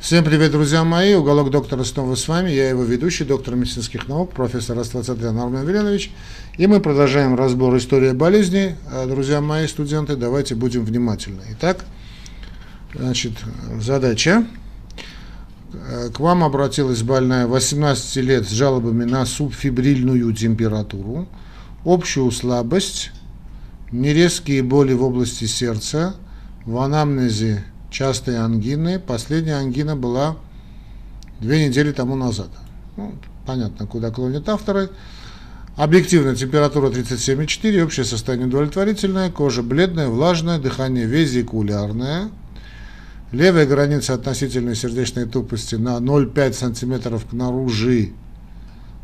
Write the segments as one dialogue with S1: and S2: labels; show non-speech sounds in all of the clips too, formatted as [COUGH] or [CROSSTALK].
S1: Всем привет, друзья мои. Уголок доктора снова с вами. Я его ведущий, доктор медицинских наук, профессор Аствацатрян Армен Веленович. И мы продолжаем разбор истории болезней. А, друзья мои, студенты, давайте будем внимательны. Итак, значит, задача. Э, к вам обратилась больная 18 лет с жалобами на субфибрильную температуру, общую слабость, нерезкие боли в области сердца, в анамнезе частые ангины. Последняя ангина была две недели тому назад. Ну, понятно, куда клонят авторы. Объективная температура 37,4, общее состояние удовлетворительное, кожа бледная, влажная, дыхание везикулярное. Левая граница относительной сердечной тупости на 0,5 см наружи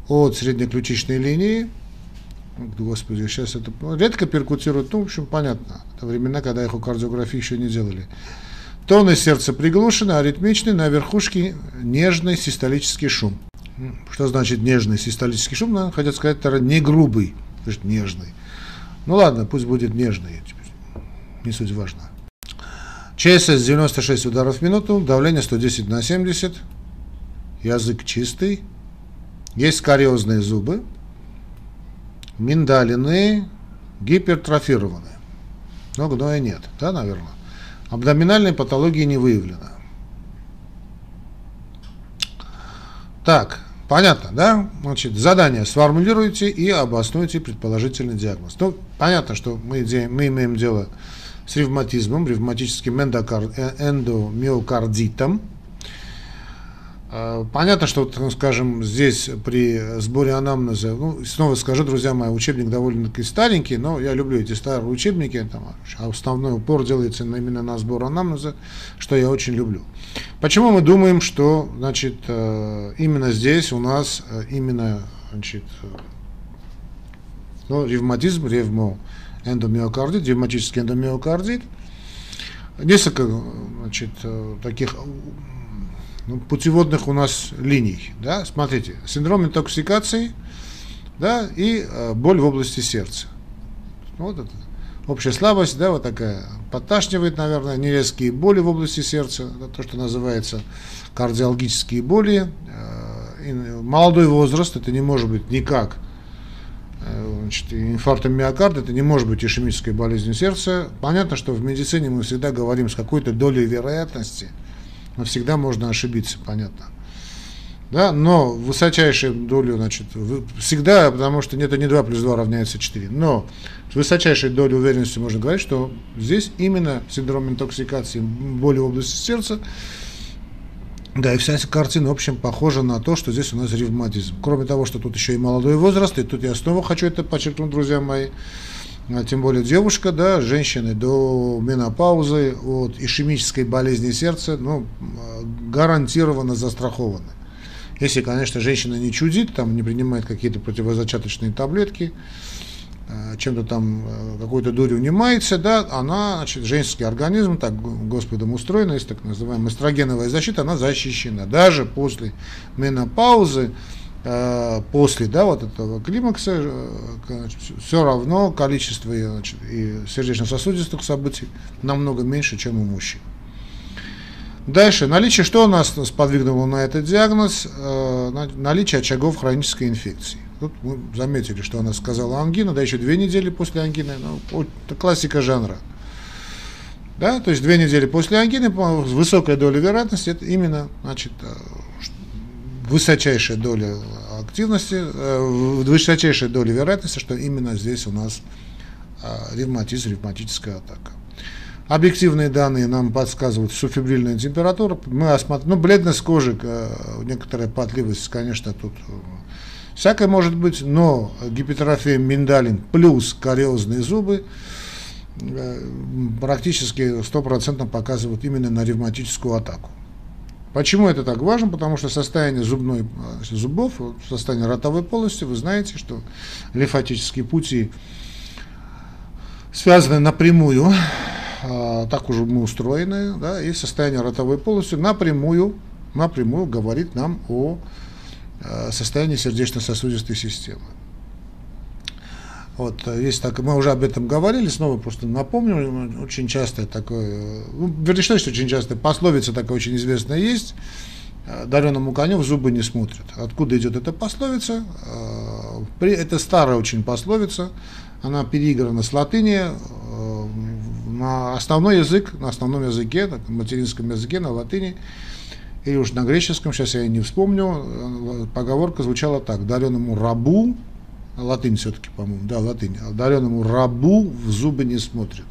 S1: от среднеключичной линии. Господи, сейчас это редко перкутируют, ну, в общем, понятно. Это времена, когда эхокардиографии еще не делали. Тоны сердца приглушены, аритмичный, на верхушке нежный систолический шум. Что значит нежный систолический шум? Надо хотят сказать, не грубый, значит нежный. Ну ладно, пусть будет нежный, не суть важно. ЧСС 96 ударов в минуту, давление 110 на 70, язык чистый, есть кариозные зубы, миндалины гипертрофированы. Но гноя нет, да, наверное. Абдоминальной патологии не выявлено. Так, понятно, да? Значит, задание сформулируйте и обоснуйте предположительный диагноз. Ну, понятно, что мы, мы имеем дело с ревматизмом, ревматическим э, эндомиокардитом, понятно, что, ну, скажем, здесь при сборе анамнеза, ну, снова скажу, друзья мои, учебник довольно-таки старенький, но я люблю эти старые учебники, там, а основной упор делается именно на сбор анамнеза, что я очень люблю. Почему мы думаем, что, значит, э, именно здесь у нас э, именно, значит, ну, ревматизм, ревмо, эндомиокардит, ревматический эндомиокардит, несколько, значит, э, таких ну, путеводных у нас линий. Да? Смотрите, синдром интоксикации да, и э, боль в области сердца. Вот это. Общая слабость, да, вот такая, подташнивает, наверное, нерезкие боли в области сердца, это то, что называется кардиологические боли. Э, молодой возраст, это не может быть никак э, значит, инфарктом миокарда, это не может быть ишемической болезнью сердца. Понятно, что в медицине мы всегда говорим с какой-то долей вероятности – но всегда можно ошибиться, понятно. Да, но высочайшую долю, значит, всегда, потому что это не 2 плюс 2 равняется 4, но с высочайшей долей уверенности можно говорить, что здесь именно синдром интоксикации, боли в области сердца, да, и вся картина, в общем, похожа на то, что здесь у нас ревматизм. Кроме того, что тут еще и молодой возраст, и тут я снова хочу это подчеркнуть, друзья мои, тем более девушка, да, женщины до менопаузы от ишемической болезни сердца, ну, гарантированно застрахованы. Если, конечно, женщина не чудит, там не принимает какие-то противозачаточные таблетки, э, чем-то там э, какой-то дурью унимается, да, она, значит, женский организм, так Господом устроен, есть так называемая эстрогеновая защита, она защищена. Даже после менопаузы, после да, вот этого климакса э, все равно количество значит, и сердечно-сосудистых событий намного меньше, чем у мужчин. Дальше, наличие, что у нас сподвигнуло на этот диагноз? Э, наличие очагов хронической инфекции. Тут мы заметили, что она сказала ангина, да еще две недели после ангины, ну, это классика жанра. Да, то есть две недели после ангины, высокая доля вероятности, это именно, значит, высочайшая доля активности, э, высочайшая доля вероятности, что именно здесь у нас э, ревматизм, ревматическая атака. Объективные данные нам подсказывают субфибрильная температура. Мы осмотрим, ну, бледность кожи, э, некоторая потливость, конечно, тут всякое может быть, но гипертрофия миндалин плюс кариозные зубы практически стопроцентно показывают именно на ревматическую атаку. Почему это так важно? Потому что состояние зубной, зубов, состояние ротовой полости, вы знаете, что лимфатические пути связаны напрямую, а, так уже мы устроены, да, и состояние ротовой полости напрямую, напрямую говорит нам о состоянии сердечно-сосудистой системы. Вот, есть так, мы уже об этом говорили, снова просто напомню, очень часто такое, ну, вернее, что очень часто, пословица такая очень известная есть, дареному коню в зубы не смотрят. Откуда идет эта пословица? Это старая очень пословица, она переиграна с латыни, на основной язык, на основном языке, на материнском языке, на латыни, или уж на греческом, сейчас я не вспомню, поговорка звучала так, дареному рабу, латынь все-таки, по-моему, да, латынь, дареному рабу в зубы не смотрит.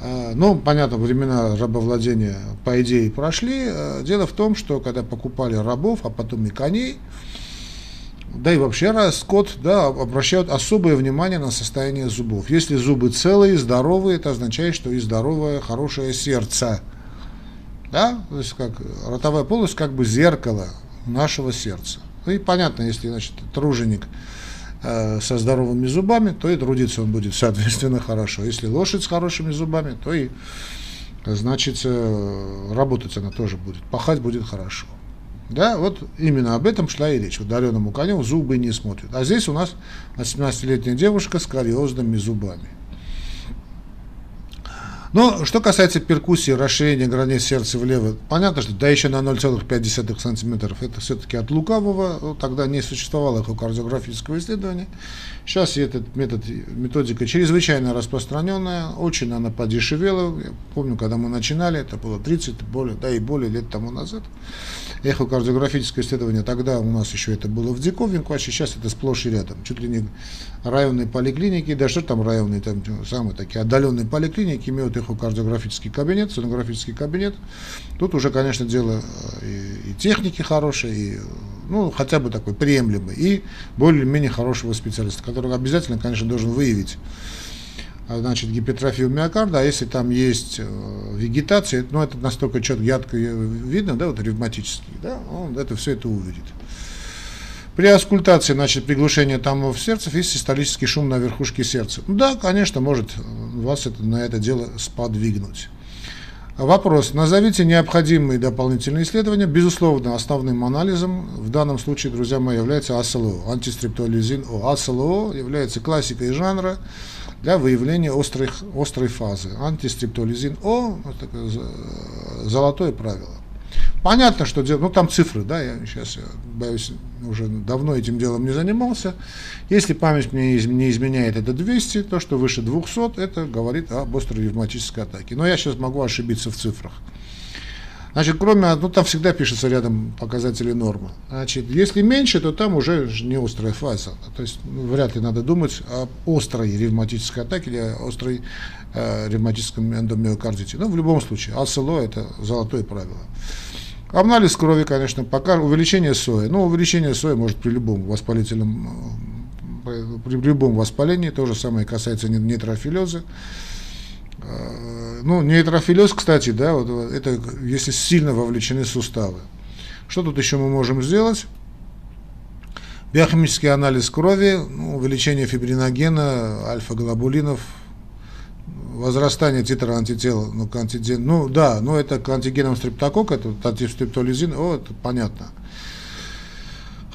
S1: А, ну, понятно, времена рабовладения, по идее, прошли. А, дело в том, что когда покупали рабов, а потом и коней, да и вообще скот да, обращают особое внимание на состояние зубов. Если зубы целые, здоровые, это означает, что и здоровое, хорошее сердце. Да? То есть как ротовая полость как бы зеркало нашего сердца. Ну и понятно, если значит, труженик со здоровыми зубами, то и трудиться он будет, соответственно, хорошо. Если лошадь с хорошими зубами, то и значит э, работать она тоже будет, пахать будет хорошо. Да, вот именно об этом шла и речь. Ударенному коню зубы не смотрят. А здесь у нас 18-летняя девушка с кариозными зубами. Но что касается перкуссии, расширения границ сердца влево, понятно, что да еще на 0,5 сантиметров, это все-таки от лукавого, ну, тогда не существовало эхокардиографического исследования. Сейчас этот метод, методика чрезвычайно распространенная, очень она подешевела. Я помню, когда мы начинали, это было 30, более, да и более лет тому назад эхокардиографическое исследование, тогда у нас еще это было в диковинку, а сейчас это сплошь и рядом. Чуть ли не районные поликлиники, да что там районные, там самые такие отдаленные поликлиники имеют эхокардиографический кабинет, сонографический кабинет. Тут уже, конечно, дело э, и, и техники хорошие, и ну, хотя бы такой приемлемый, и более-менее хорошего специалиста, который обязательно, конечно, должен выявить значит, гипертрофию миокарда, а если там есть э, вегетация, ну, это настолько четко, ярко видно, да, вот ревматический, да, он это все это увидит. При аскультации, значит, приглушение там в сердце есть систолический шум на верхушке сердца. Да, конечно, может вас это, на это дело сподвигнуть. Вопрос. Назовите необходимые дополнительные исследования. Безусловно, основным анализом в данном случае, друзья мои, является АСЛО, антистрептолизин О. АСЛО является классикой жанра для выявления острых, острой фазы. Антистрептолизин О – такое золотое правило. Понятно, что делать, ну там цифры, да, я сейчас, я боюсь, уже давно этим делом не занимался. Если память мне не изменяет, это 200, то, что выше 200, это говорит об острой ревматической атаке. Но я сейчас могу ошибиться в цифрах. Значит, кроме, ну там всегда пишется рядом показатели нормы. Значит, если меньше, то там уже не острая фаза. То есть ну, вряд ли надо думать об острой ревматической атаке или острой э, ревматическом эндомиокардите. Но в любом случае, АСЛО это золотое правило. Анализ крови, конечно, пока увеличение сои. Ну, увеличение сои может при любом воспалительном, э, при любом воспалении, то же самое касается нейтрофилеза. Э, ну, нейтрофилез, кстати, да, вот это если сильно вовлечены суставы. Что тут еще мы можем сделать? Биохимический анализ крови, ну, увеличение фибриногена, альфа-глобулинов, возрастание титра антител, ну, к антиген, ну да, но это к антигенам стрептокок, это антистрептолизин, о, это понятно.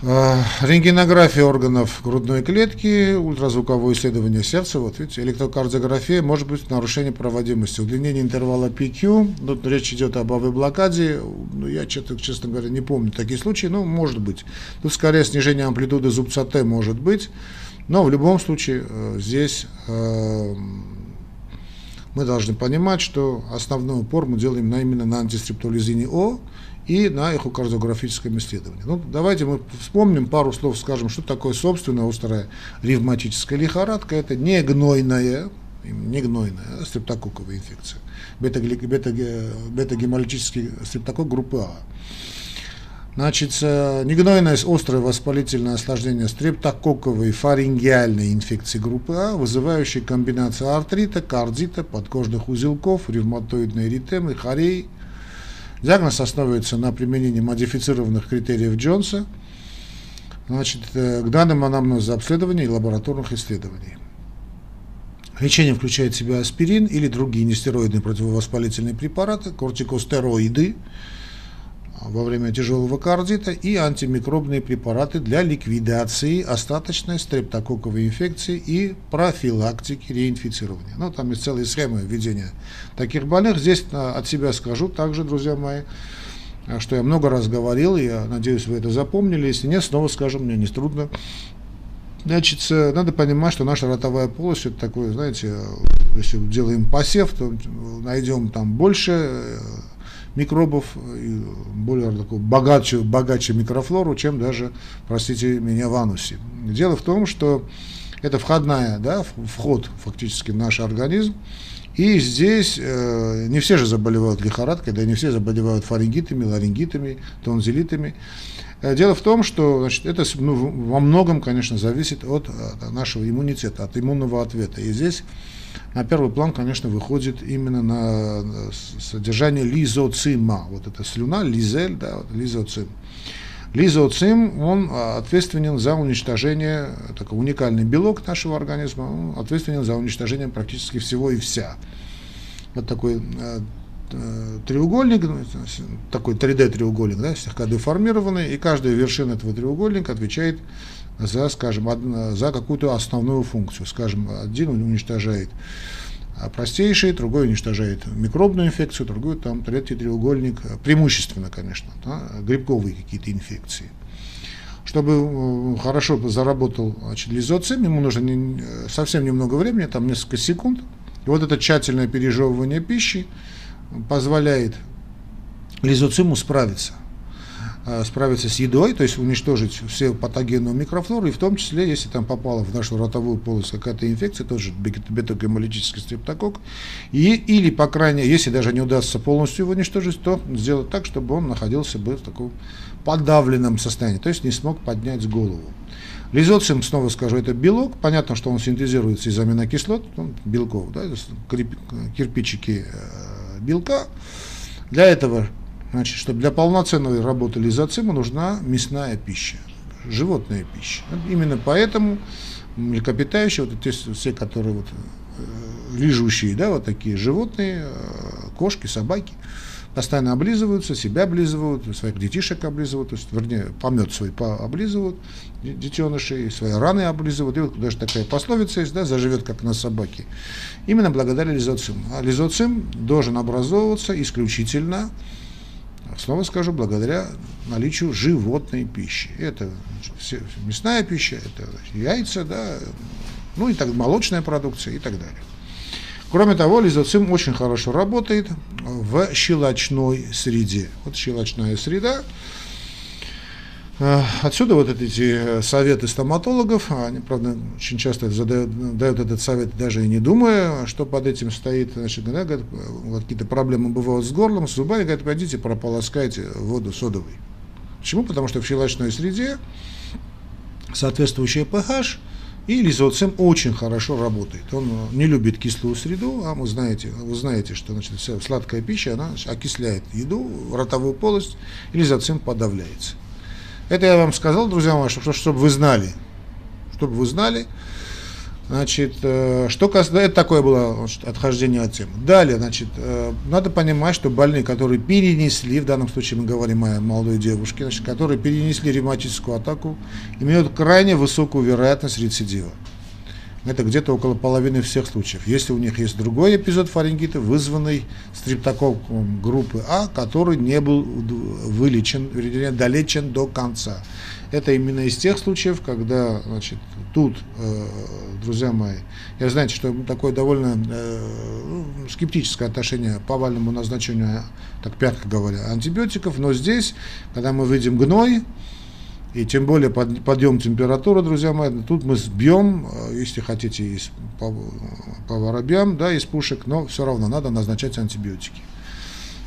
S1: А, рентгенография органов грудной клетки, ультразвуковое исследование сердца, вот видите, электрокардиография, может быть нарушение проводимости, удлинение интервала PQ, тут речь идет об АВ-блокаде, ну, я, честно, честно говоря, не помню такие случаи, но может быть. Тут скорее снижение амплитуды зубца Т может быть, но в любом случае э, здесь э, мы должны понимать, что основной упор мы делаем на, именно на антистрептолизине О и на эхокардиографическом исследовании. Ну, давайте мы вспомним пару слов, скажем, что такое собственная острая ревматическая лихорадка. Это не гнойная, не гнойная, а стрептококковая инфекция. Бета-гемолитический бета стрептокок группы А. Значит, негнойное острое воспалительное осложнение стрептококковой фарингеальной инфекции группы А, вызывающей комбинацию артрита, кардита, подкожных узелков, ревматоидной эритемы, хорей. Диагноз основывается на применении модифицированных критериев Джонса значит, э, к данным анамнеза обследования и лабораторных исследований. Лечение включает в себя аспирин или другие нестероидные противовоспалительные препараты, кортикостероиды, во время тяжелого кардита и антимикробные препараты для ликвидации остаточной стрептококковой инфекции и профилактики реинфицирования. Ну, там есть целая схема введения таких больных. Здесь а, от себя скажу также, друзья мои, а, что я много раз говорил, я надеюсь, вы это запомнили. Если нет, снова скажем, мне не трудно. Значит, надо понимать, что наша ротовая полость это такое, знаете, если делаем посев, то найдем там больше э, микробов, более такую богаче, богаче микрофлору, чем даже, простите меня, в анусе. Дело в том, что это входная, да, вход фактически в наш организм, и здесь э, не все же заболевают лихорадкой, да не все заболевают фарингитами, ларингитами, тонзиллитами. Э, дело в том, что значит, это ну, во многом, конечно, зависит от, от нашего иммунитета, от иммунного ответа. И здесь на первый план, конечно, выходит именно на содержание лизоцима. Вот эта слюна, лизель, да, вот, лизоцим. Лизоцим, он а, ответственен за уничтожение, такой уникальный белок нашего организма, он ответственен за уничтожение практически всего и вся. Вот такой э, Э, треугольник, ну, такой 3D-треугольник, да, слегка деформированный, и каждая вершина этого треугольника отвечает за, скажем, од, за какую-то основную функцию. Скажем, один уничтожает простейший, другой уничтожает микробную инфекцию, другой там третий треугольник, преимущественно, конечно, да, грибковые какие-то инфекции. Чтобы э, хорошо заработал значит, лизоцим, ему нужно не, совсем немного времени, там несколько секунд. И вот это тщательное пережевывание пищи, позволяет лизоциму справиться а, справиться с едой, то есть уничтожить все патогенную микрофлору, и в том числе, если там попала в нашу ротовую полость какая-то инфекция, тоже бета-гемолитический стрептокок, и, или, по крайней мере, если даже не удастся полностью его уничтожить, то сделать так, чтобы он находился бы в таком подавленном состоянии, то есть не смог поднять голову. Лизоцим, снова скажу, это белок. Понятно, что он синтезируется из аминокислот, ну, белков, да, кирпичики э, белка. Для этого, значит, чтобы для полноценной работы лизоцима нужна мясная пища, животная пища. Именно поэтому млекопитающие, вот эти все, которые вот, э, лижущие, да, вот такие животные, э, кошки, собаки, постоянно облизываются, себя облизывают, своих детишек облизывают, то есть, вернее, помет свой облизывают, детенышей, свои раны облизывают. И вот даже такая пословица есть, да, заживет как на собаке. Именно благодаря лизоциму. А лизоцим должен образовываться исключительно, снова скажу, благодаря наличию животной пищи. Это мясная пища, это яйца, да, ну и так молочная продукция и так далее. Кроме того, лизоцим очень хорошо работает в щелочной среде. Вот щелочная среда. Э, отсюда вот эти советы стоматологов, они, правда, очень часто задают, дают этот совет, даже и не думая, что под этим стоит, значит, да, говорят, какие-то проблемы бывают с горлом, с зубами, говорят, пойдите прополоскайте воду содовой. Почему? Потому что в щелочной среде соответствующая pH – и лизоцим очень хорошо работает. Он не любит кислую среду, а вы знаете, вы знаете что значит, вся сладкая пища она окисляет еду, ротовую полость, и лизоцим подавляется. Это я вам сказал, друзья мои, чтобы, чтобы вы знали, чтобы вы знали, Значит, э, что касается, это такое было значит, отхождение от темы. Далее, значит, э, надо понимать, что больные, которые перенесли, в данном случае мы говорим о молодой девушке, значит, которые перенесли ревматическую атаку, имеют крайне высокую вероятность рецидива. Это где-то около половины всех случаев. Если у них есть другой эпизод фарингита, вызванный стриптококком группы А, который не был вылечен, вернее, долечен до конца. Это именно из тех случаев, когда, значит, тут, э, друзья мои, я знаете, что такое довольно э, ну, скептическое отношение по повальному назначению, так пятка говоря, антибиотиков, но здесь, когда мы видим гной, и тем более под, подъем температуры, друзья мои, тут мы сбьем, э, если хотите, из, по, по воробьям, да, из пушек, но все равно надо назначать антибиотики.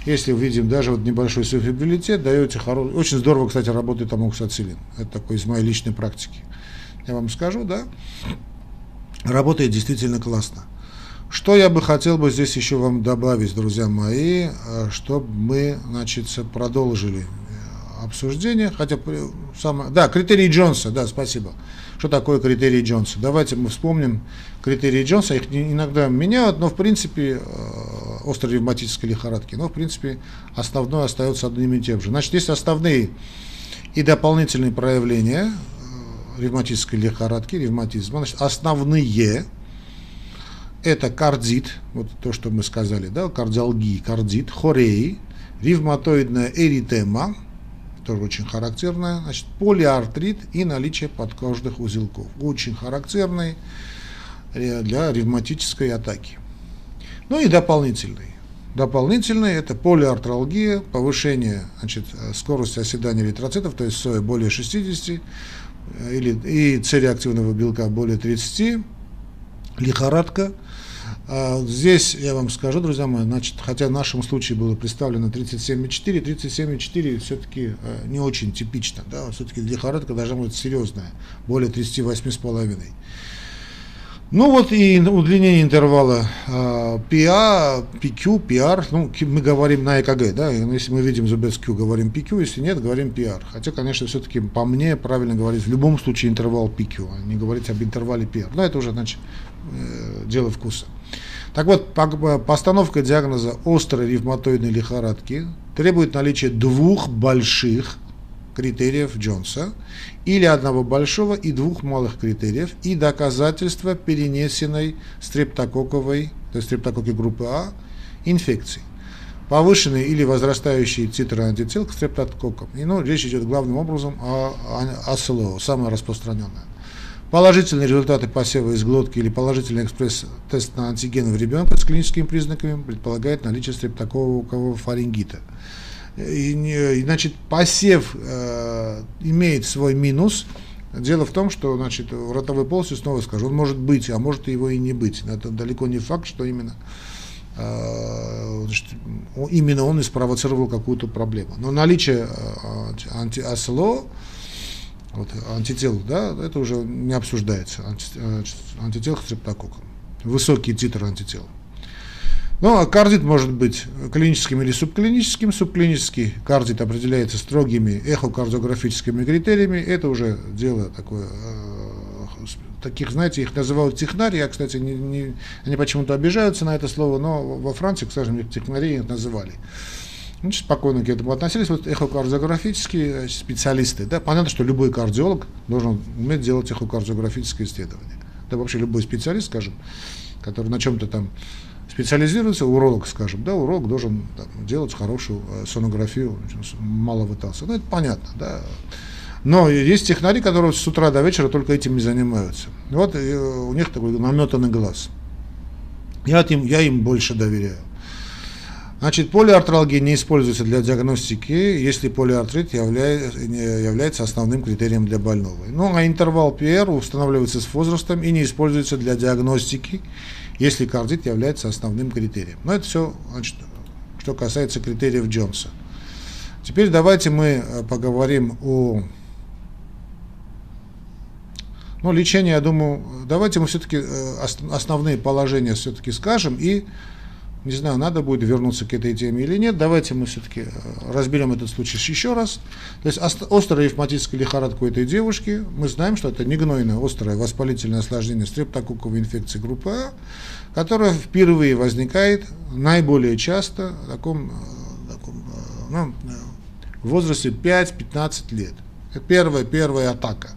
S1: Если увидим даже вот небольшой суфибрилитет, даете хороший, очень здорово, кстати, работает амоксацилин. Это такой из моей личной практики. Я вам скажу, да, работает действительно классно. Что я бы хотел бы здесь еще вам добавить, друзья мои, э, чтобы мы, значит, продолжили обсуждение, хотя самое, да, критерии Джонса, да, спасибо. Что такое критерии Джонса? Давайте мы вспомним критерии Джонса, их иногда меняют, но в принципе э, острой ревматической лихорадки. Но, в принципе, основное остается одним и тем же. Значит, есть основные и дополнительные проявления э, ревматической лихорадки, ревматизма. Значит, основные это кардит, вот то, что мы сказали, да, кардиалгии, кардит, хореи, ревматоидная эритема, тоже очень характерная, значит, полиартрит и наличие подкожных узелков. Очень характерный для ревматической атаки. Ну и дополнительный. Дополнительный – это полиартралгия, повышение значит, скорости оседания эритроцитов, то есть соя более 60, или, и С-реактивного белка более 30, лихорадка. А здесь я вам скажу, друзья мои, значит, хотя в нашем случае было представлено 37,4, 37,4 все-таки не очень типично, да, все-таки лихорадка должна быть серьезная, более 38,5. Ну вот и удлинение интервала PA, PQ, PR, ну мы говорим на ЭКГ, да, если мы видим зубец Q, говорим PQ, если нет, говорим PR. Хотя, конечно, все-таки по мне правильно говорить в любом случае интервал PQ, а не говорить об интервале PR. Но это уже, значит, э, дело вкуса. Так вот, постановка диагноза острой ревматоидной лихорадки требует наличия двух больших критериев Джонса или одного большого и двух малых критериев и доказательства перенесенной стрептококковой, то есть стрептококки группы А, инфекции. Повышенные или возрастающие титры антител к стрептококкам. И ну, речь идет главным образом о, о, о СЛО, самое распространенное. Положительные результаты посева из глотки или положительный экспресс-тест на антиген в ребенка с клиническими признаками предполагает наличие стрептококкового фарингита. И, значит, посев э, имеет свой минус. Дело в том, что значит, в ротовой полости, снова скажу, он может быть, а может его и не быть. Это далеко не факт, что именно, э, значит, именно он и спровоцировал какую-то проблему. Но наличие э, анти АСЛО, вот, антител, да, это уже не обсуждается. Анти, э, антител к стрептококкам. Высокий титр антител. Ну, а кардит может быть клиническим или субклиническим. Субклинический кардит определяется строгими эхокардиографическими критериями. Это уже дело такое э, таких, знаете, их называют технари, я, кстати, не, не, они почему-то обижаются на это слово, но во Франции, к сожалению, технари их называли. Ну, спокойно к этому относились. Вот эхокардиографические специалисты, да, понятно, что любой кардиолог должен уметь делать эхокардиографическое исследование. Да вообще любой специалист, скажем, который на чем-то там специализируется, уролог, скажем, да, уролог должен там, делать хорошую э, сонографию малого таза. Ну, это понятно, да. Но есть технари, которые с утра до вечера только этим не занимаются. Вот э, у них такой наметанный глаз. Я им, я им больше доверяю. Значит, полиартралгия не используется для диагностики, если полиартрит является, основным критерием для больного. Ну, а интервал PR устанавливается с возрастом и не используется для диагностики, если кардит является основным критерием. Но это все, значит, что касается критериев Джонса. Теперь давайте мы э, поговорим о ну, лечении, я думаю, давайте мы все-таки э, основные положения все-таки скажем и не знаю, надо будет вернуться к этой теме или нет. Давайте мы все-таки э, разберем этот случай еще раз. То есть острая ревматическая лихорадка у этой девушки. Мы знаем, что это негнойное острое воспалительное осложнение стрептококковой инфекции группы А, которая впервые возникает наиболее часто в таком, э, таком э, ну, в возрасте 5-15 лет. Это первая, первая атака.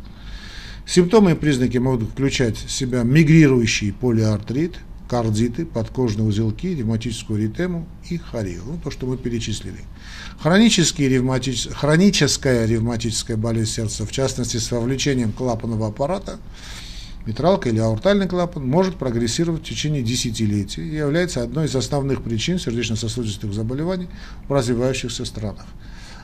S1: Симптомы и признаки могут включать в себя мигрирующий полиартрит – кардиты, подкожные узелки, ревматическую эритему и хорию. Ну, то, что мы перечислили. Хронические ревматич... Хроническая ревматическая болезнь сердца, в частности с вовлечением клапанного аппарата, митралка или аортальный клапан, может прогрессировать в течение десятилетий и является одной из основных причин сердечно-сосудистых заболеваний в развивающихся странах.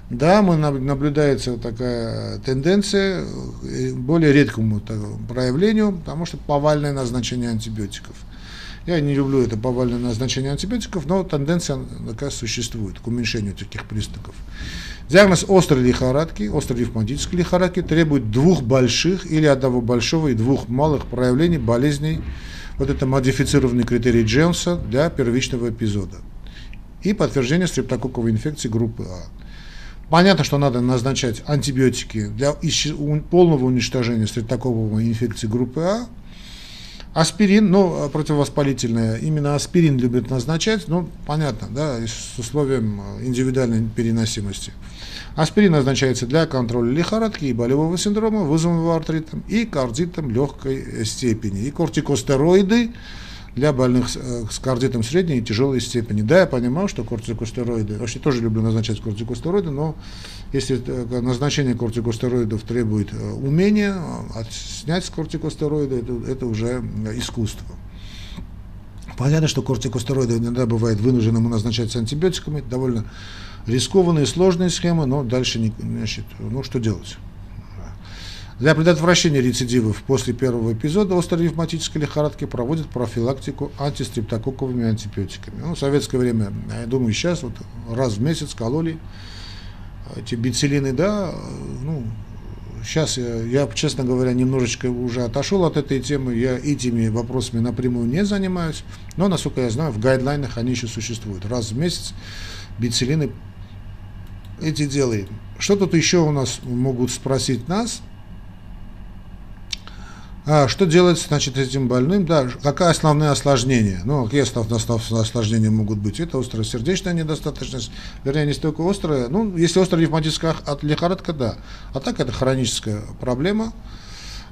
S1: Да, мы наблюдается такая тенденция э, более редкому проявлению, потому что повальное назначение антибиотиков – я не люблю это повальное назначение антибиотиков, но тенденция такая существует к уменьшению таких признаков. Диагноз острой лихорадки, острой ревматической лихорадки требует двух больших или одного большого и двух малых проявлений болезней. Вот это модифицированный критерий Джонса для первичного эпизода. И подтверждение стрептококковой инфекции группы А. Понятно, что надо назначать антибиотики для полного уничтожения стрептококковой инфекции группы А, Аспирин, ну, противовоспалительное, именно аспирин любят назначать, ну, понятно, да, с условием индивидуальной переносимости. Аспирин назначается для контроля лихорадки и болевого синдрома, вызванного артритом и кардитом легкой степени. И кортикостероиды для больных э, с кардитом средней и тяжелой степени. Да, я понимаю, что кортикостероиды, вообще тоже люблю назначать кортикостероиды, но если э, назначение кортикостероидов требует э, умения, снять с кортикостероида это, это уже искусство. Понятно, что кортикостероиды иногда бывает вынужденным назначать с антибиотиками, это довольно рискованные, сложные схемы, но дальше, не, значит, ну что делать? Для предотвращения рецидивов после первого эпизода острой ревматической лихорадки проводят профилактику антистрептококковыми антибиотиками. Ну, в советское время, я думаю, сейчас вот раз в месяц кололи эти бицелины, да, ну, сейчас я, я, честно говоря, немножечко уже отошел от этой темы, я этими вопросами напрямую не занимаюсь, но, насколько я знаю, в гайдлайнах они еще существуют. Раз в месяц бицелины эти делаем. Что тут еще у нас могут спросить нас – а что делать, значит, этим больным? Да, какие основные осложнения? Ну, какие основные осложнения могут быть? Это острая сердечная недостаточность, вернее, не столько острая, ну, если острая ревматическая лихорадка, да. А так это хроническая проблема,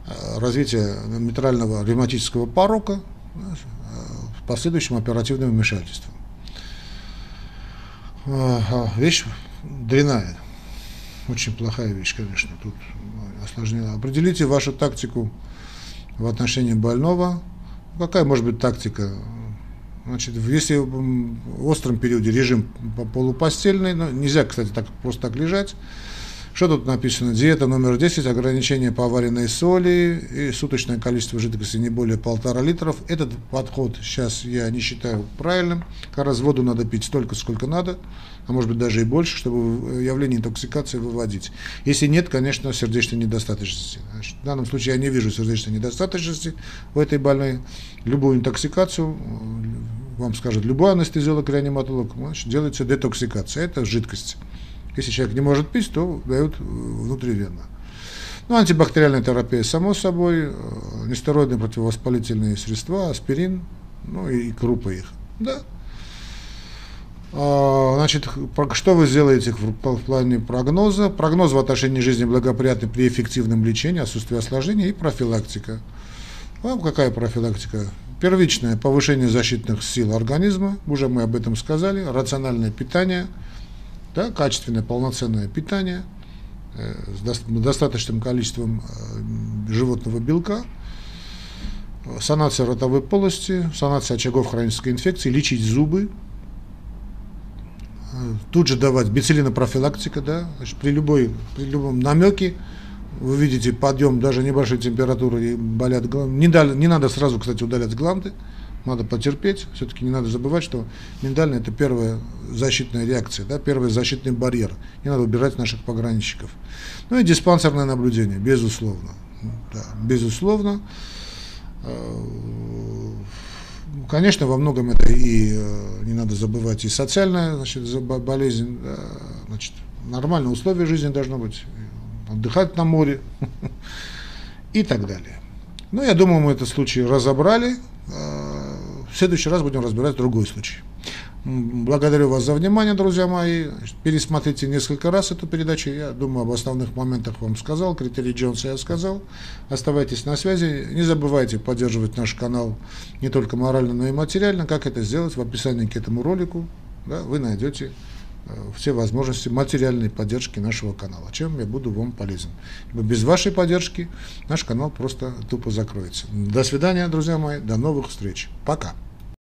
S1: э, развитие митрального ревматического порока с э, последующим оперативным вмешательством. Вещь дрянная. Очень плохая вещь, конечно. Тут осложнение. Определите вашу тактику в отношении больного. Какая может быть тактика? Значит, если в остром периоде режим полупостельный, но нельзя, кстати, так просто так лежать. Что тут написано? Диета номер 10, ограничение по аварийной соли и суточное количество жидкости не более полтора литров. Этот подход сейчас я не считаю правильным. Как раз воду надо пить столько, сколько надо а может быть даже и больше, чтобы явление интоксикации выводить. Если нет, конечно, сердечной недостаточности. В данном случае я не вижу сердечной недостаточности у этой больной. Любую интоксикацию, вам скажет любой анестезиолог, реаниматолог, значит, делается детоксикация. Это жидкость. Если человек не может пить, то дают внутривенно. Ну, антибактериальная терапия, само собой, э, нестероидные противовоспалительные средства, аспирин, ну и крупы их. Да, а, значит, что вы сделаете в плане прогноза? Прогноз в отношении жизни благоприятный при эффективном лечении, отсутствии осложнений и профилактика. А какая профилактика? Первичное повышение защитных сил организма, уже мы об этом сказали, рациональное питание, да, качественное полноценное питание э, с достаточным количеством э, животного белка, санация ротовой полости, санация очагов хронической инфекции, лечить зубы, тут же давать бицелинопрофилактика, да, значит, при, любой, при любом намеке вы видите подъем даже небольшой температуры и болят гланды. Не, дали, не надо сразу, кстати, удалять гланды, надо потерпеть. Все-таки не надо забывать, что миндальная это первая защитная реакция, да, первый защитный барьер. Не надо убирать наших пограничников. Ну и диспансерное наблюдение, безусловно. Да, безусловно. Э, Конечно, во многом это и э, не надо забывать и социальная значит, болезнь, значит, нормальные условия жизни должно быть, отдыхать на море [LAUGHS] и так далее. Ну, я думаю, мы этот случай разобрали. В следующий раз будем разбирать другой случай. Благодарю вас за внимание, друзья мои. Пересмотрите несколько раз эту передачу. Я думаю, об основных моментах вам сказал. Критерий Джонса я сказал. Оставайтесь на связи. Не забывайте поддерживать наш канал не только морально, но и материально. Как это сделать? В описании к этому ролику да, вы найдете все возможности материальной поддержки нашего канала, чем я буду вам полезен. Ибо без вашей поддержки наш канал просто тупо закроется. До свидания, друзья мои, до новых встреч. Пока.